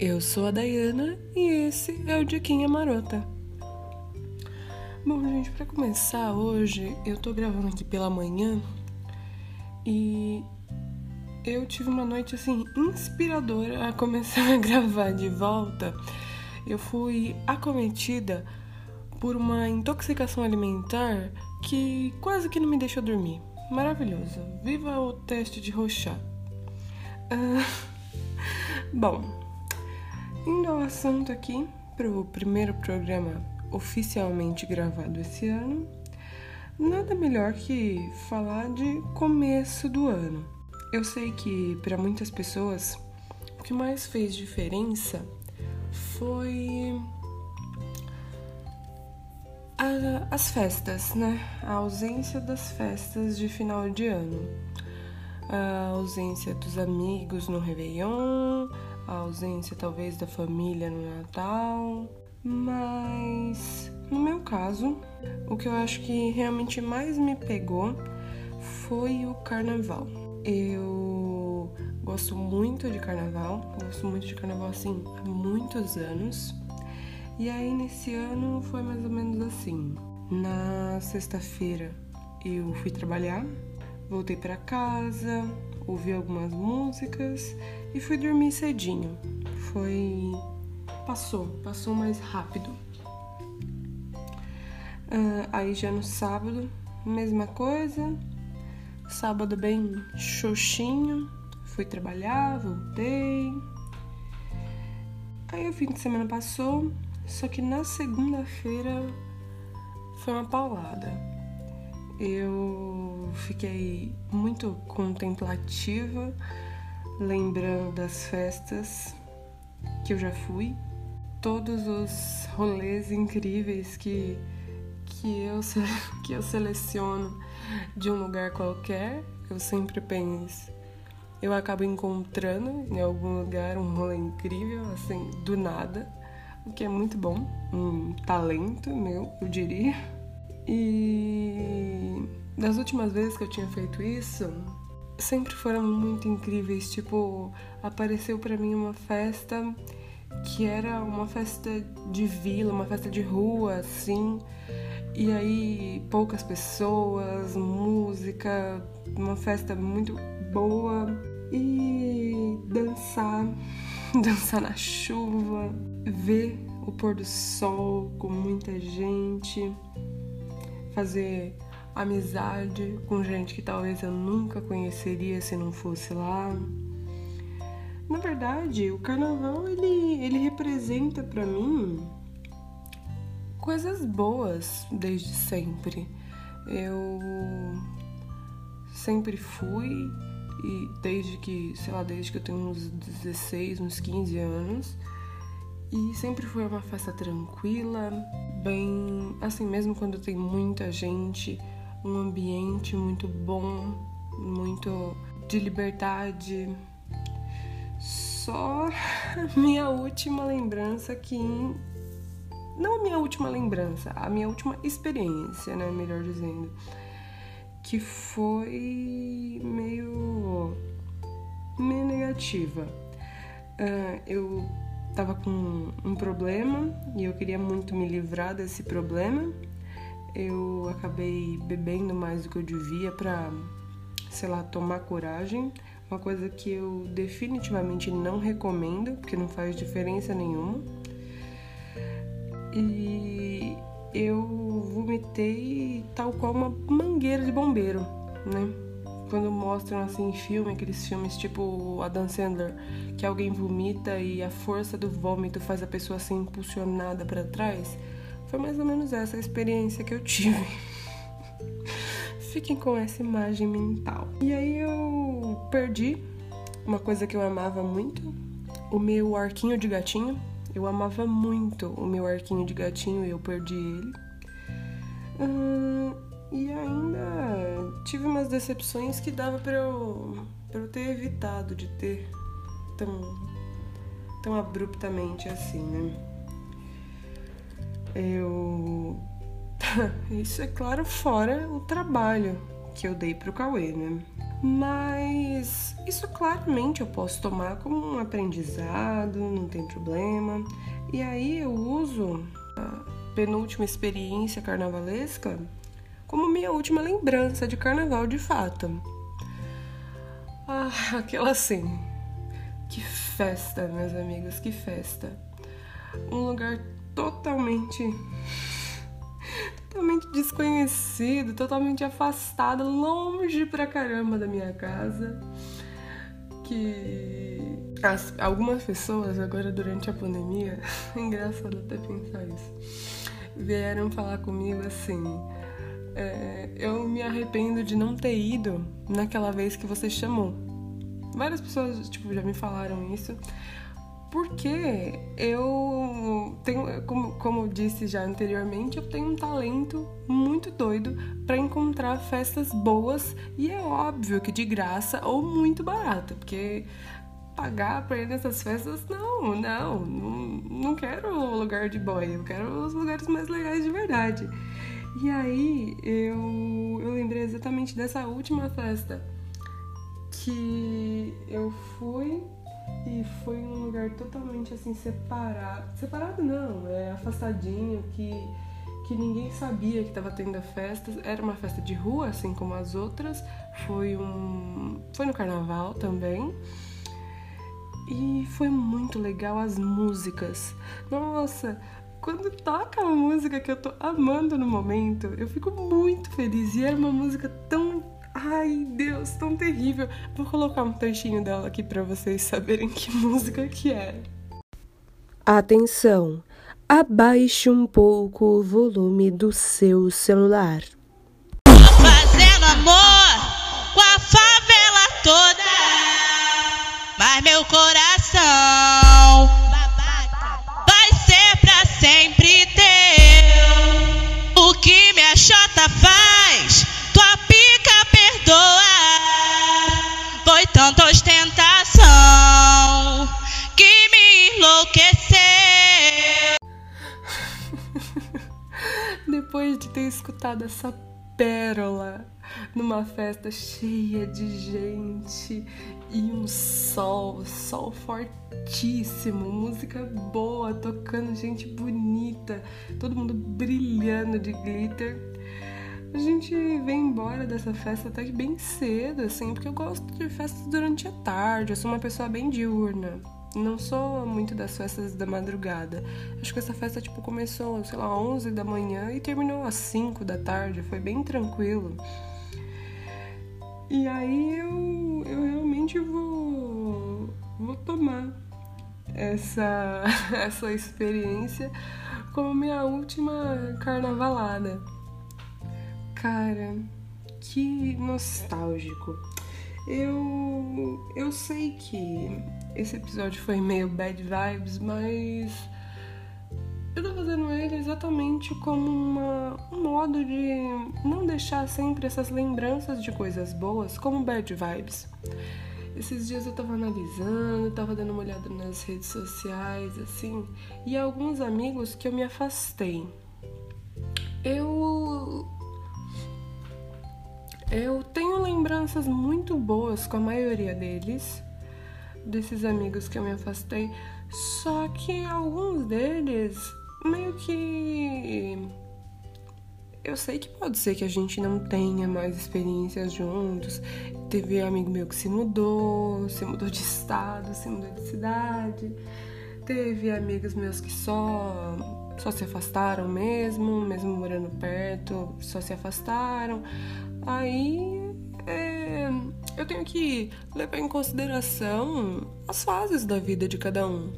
Eu sou a Dayana e esse é o Diquinha Marota. Bom, gente, para começar hoje, eu tô gravando aqui pela manhã e eu tive uma noite assim inspiradora a começar a gravar de volta. Eu fui acometida por uma intoxicação alimentar que quase que não me deixou dormir. Maravilhoso. Viva o teste de Rochat. Uh, bom, indo ao assunto aqui para o primeiro programa oficialmente gravado esse ano, nada melhor que falar de começo do ano. Eu sei que para muitas pessoas o que mais fez diferença foi a, as festas, né? A ausência das festas de final de ano. A ausência dos amigos no Réveillon, a ausência talvez da família no Natal. Mas no meu caso, o que eu acho que realmente mais me pegou foi o carnaval. Eu gosto muito de carnaval, gosto muito de carnaval assim há muitos anos. E aí nesse ano foi mais ou menos assim. Na sexta-feira eu fui trabalhar, voltei para casa, ouvi algumas músicas e fui dormir cedinho. Foi passou, passou mais rápido. Uh, aí já no sábado, mesma coisa. Sábado bem xoxinho, fui trabalhar, voltei. Aí o fim de semana passou, só que na segunda-feira foi uma paulada. Eu fiquei muito contemplativa, lembrando das festas que eu já fui, todos os rolês incríveis que, que, eu, que eu seleciono de um lugar qualquer. Eu sempre penso, eu acabo encontrando em algum lugar um rolê incrível, assim, do nada o que é muito bom, um talento meu, eu diria. E das últimas vezes que eu tinha feito isso, sempre foram muito incríveis. Tipo, apareceu para mim uma festa que era uma festa de vila, uma festa de rua, assim. E aí, poucas pessoas, música, uma festa muito boa. E dançar, dançar na chuva, ver o pôr do sol com muita gente, fazer amizade com gente que talvez eu nunca conheceria se não fosse lá. Na verdade, o carnaval ele, ele representa para mim coisas boas desde sempre. Eu sempre fui e desde que, sei lá, desde que eu tenho uns 16, uns 15 anos, e sempre foi uma festa tranquila, bem assim, mesmo quando tem muita gente, um ambiente muito bom, muito de liberdade. Só minha última lembrança que não a minha última lembrança, a minha última experiência, né, melhor dizendo, que foi meio meio negativa. Uh, eu tava com um problema e eu queria muito me livrar desse problema. Eu acabei bebendo mais do que eu devia para, sei lá, tomar coragem. Uma coisa que eu definitivamente não recomendo, porque não faz diferença nenhuma. E eu vomitei tal qual uma mangueira de bombeiro, né? quando mostram assim em filme, aqueles filmes tipo Adam Sandler, que alguém vomita e a força do vômito faz a pessoa ser impulsionada para trás, foi mais ou menos essa a experiência que eu tive. Fiquem com essa imagem mental. E aí eu perdi uma coisa que eu amava muito, o meu arquinho de gatinho. Eu amava muito o meu arquinho de gatinho e eu perdi ele. Hum, e ainda tive umas decepções que dava para eu, pra eu ter evitado de ter tão, tão abruptamente assim, né? Eu. Isso é claro, fora o trabalho que eu dei pro Cauê, né? Mas isso claramente eu posso tomar como um aprendizado, não tem problema. E aí eu uso a penúltima experiência carnavalesca como minha última lembrança de carnaval de fato. Ah, aquela assim. Que festa, meus amigos, que festa. Um lugar totalmente totalmente desconhecido, totalmente afastado, longe pra caramba da minha casa. Que as, algumas pessoas, agora durante a pandemia, engraçado até pensar isso, vieram falar comigo assim. É, eu me arrependo de não ter ido naquela vez que você chamou. Várias pessoas tipo, já me falaram isso, porque eu tenho, como, como disse já anteriormente, eu tenho um talento muito doido para encontrar festas boas e é óbvio que de graça ou muito barato, porque pagar para ir nessas festas, não, não, não, não quero lugar de boy, eu quero os lugares mais legais de verdade. E aí eu, eu lembrei exatamente dessa última festa que eu fui e foi um lugar totalmente assim separado. Separado não, é afastadinho, que, que ninguém sabia que estava tendo a festa. Era uma festa de rua, assim como as outras. Foi um. Foi no carnaval também. E foi muito legal as músicas. Nossa, quando toca uma música que eu tô amando no momento, eu fico muito feliz. E era uma música tão Ai, Deus, tão terrível. Vou colocar um trechinho dela aqui para vocês saberem que música que é. Atenção, abaixe um pouco o volume do seu celular. Fazendo amor com a favela toda, mas meu coração tanta ostentação que me enlouqueceu. Depois de ter escutado essa pérola numa festa cheia de gente e um sol, sol fortíssimo, música boa, tocando gente bonita, todo mundo brilhando de glitter a gente vem embora dessa festa até que bem cedo, assim, porque eu gosto de festas durante a tarde, eu sou uma pessoa bem diurna. Não sou muito das festas da madrugada. Acho que essa festa, tipo, começou, sei lá, 11 da manhã e terminou às 5 da tarde, foi bem tranquilo. E aí eu, eu realmente vou, vou tomar essa, essa experiência como minha última carnavalada. Cara, que nostálgico. Eu eu sei que esse episódio foi meio bad vibes, mas eu tô fazendo ele exatamente como uma, um modo de não deixar sempre essas lembranças de coisas boas como bad vibes. Esses dias eu tava analisando, tava dando uma olhada nas redes sociais, assim, e alguns amigos que eu me afastei. Eu eu tenho lembranças muito boas com a maioria deles, desses amigos que eu me afastei, só que alguns deles meio que. Eu sei que pode ser que a gente não tenha mais experiências juntos. Teve amigo meu que se mudou, se mudou de estado, se mudou de cidade. Teve amigos meus que só só se afastaram mesmo, mesmo morando perto, só se afastaram. Aí é, eu tenho que levar em consideração as fases da vida de cada um.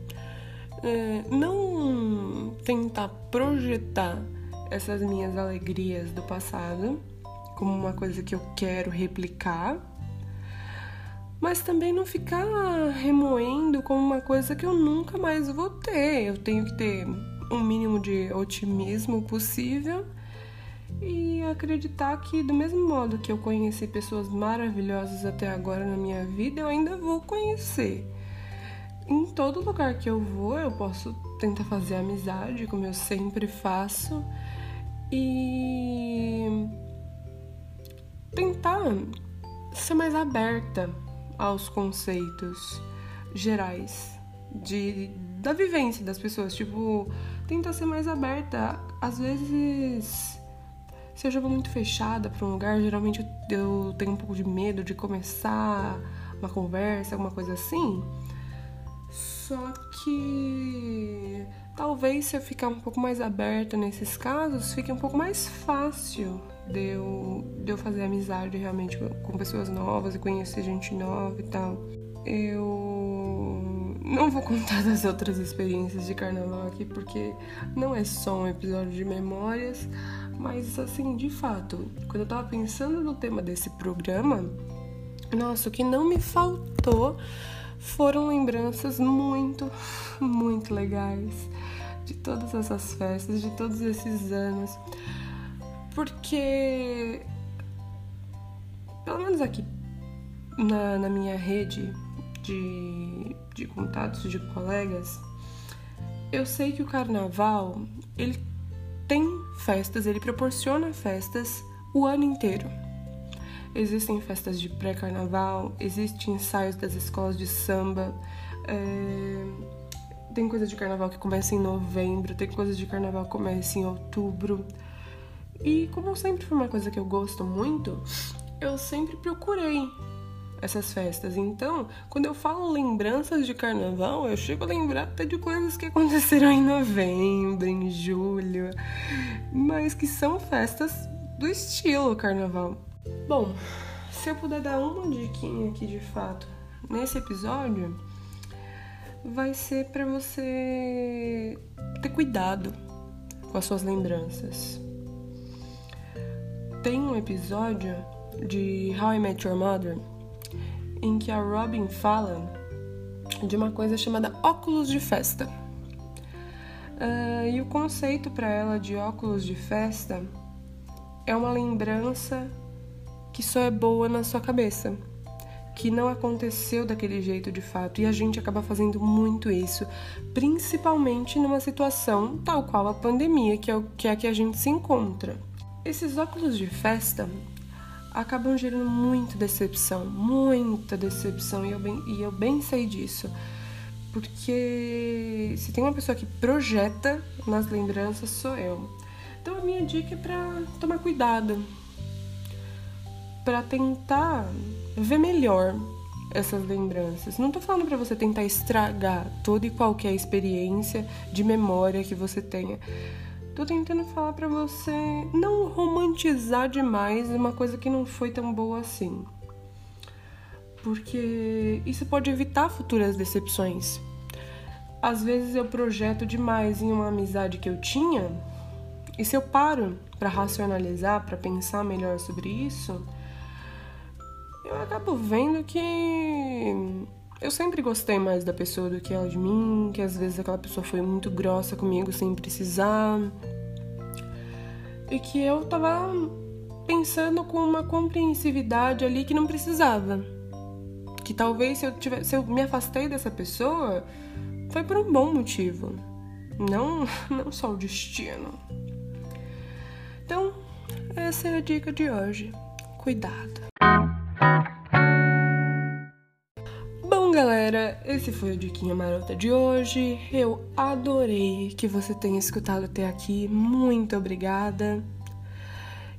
É, não tentar projetar essas minhas alegrias do passado como uma coisa que eu quero replicar, mas também não ficar remoendo como uma coisa que eu nunca mais vou ter. Eu tenho que ter um mínimo de otimismo possível e acreditar que, do mesmo modo que eu conheci pessoas maravilhosas até agora na minha vida, eu ainda vou conhecer. Em todo lugar que eu vou, eu posso tentar fazer amizade, como eu sempre faço, e tentar ser mais aberta aos conceitos gerais de, da vivência das pessoas. Tipo, tentar ser mais aberta. Às vezes, se eu já vou muito fechada para um lugar, geralmente eu tenho um pouco de medo de começar uma conversa, alguma coisa assim. Só que talvez se eu ficar um pouco mais aberta nesses casos, fique um pouco mais fácil de eu, de eu fazer amizade realmente com pessoas novas e conhecer gente nova e tal. Eu não vou contar das outras experiências de carnaval aqui porque não é só um episódio de memórias, mas assim, de fato, quando eu tava pensando no tema desse programa, nossa, o que não me faltou foram lembranças muito, muito legais de todas essas festas, de todos esses anos. Porque, pelo menos aqui na, na minha rede de, de contatos de colegas, eu sei que o carnaval ele tem festas, ele proporciona festas o ano inteiro. Existem festas de pré-carnaval, existem ensaios das escolas de samba, é... tem coisa de carnaval que começa em novembro, tem coisa de carnaval que começa em outubro. E como sempre foi uma coisa que eu gosto muito, eu sempre procurei essas festas. Então, quando eu falo lembranças de carnaval, eu chego a lembrar até de coisas que aconteceram em novembro, em julho, mas que são festas do estilo carnaval. Bom, se eu puder dar uma diquinha aqui de fato nesse episódio, vai ser para você ter cuidado com as suas lembranças. Tem um episódio de How I Met Your Mother em que a Robin fala de uma coisa chamada óculos de festa. Uh, e o conceito para ela de óculos de festa é uma lembrança que só é boa na sua cabeça, que não aconteceu daquele jeito de fato. E a gente acaba fazendo muito isso, principalmente numa situação tal qual a pandemia, que é, o, que é a que a gente se encontra. Esses óculos de festa acabam gerando muita decepção, muita decepção, e eu bem, e eu bem sei disso. Porque se tem uma pessoa que projeta nas lembranças, sou eu. Então a minha dica é para tomar cuidado, para tentar ver melhor essas lembranças. Não tô falando para você tentar estragar toda e qualquer experiência de memória que você tenha Tô tentando falar para você não romantizar demais uma coisa que não foi tão boa assim. Porque isso pode evitar futuras decepções. Às vezes eu projeto demais em uma amizade que eu tinha, e se eu paro para racionalizar, para pensar melhor sobre isso, eu acabo vendo que eu sempre gostei mais da pessoa do que ela de mim, que às vezes aquela pessoa foi muito grossa comigo sem precisar. E que eu tava pensando com uma compreensividade ali que não precisava. Que talvez se eu, tivesse, se eu me afastei dessa pessoa, foi por um bom motivo. Não, não só o destino. Então, essa é a dica de hoje. Cuidado. Galera, esse foi o Diquinha Marota de hoje. Eu adorei que você tenha escutado até aqui. Muito obrigada.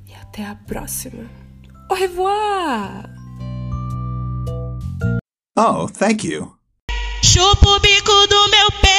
E até a próxima. Au revoir! Oh, thank you. Chupa o bico do meu pé.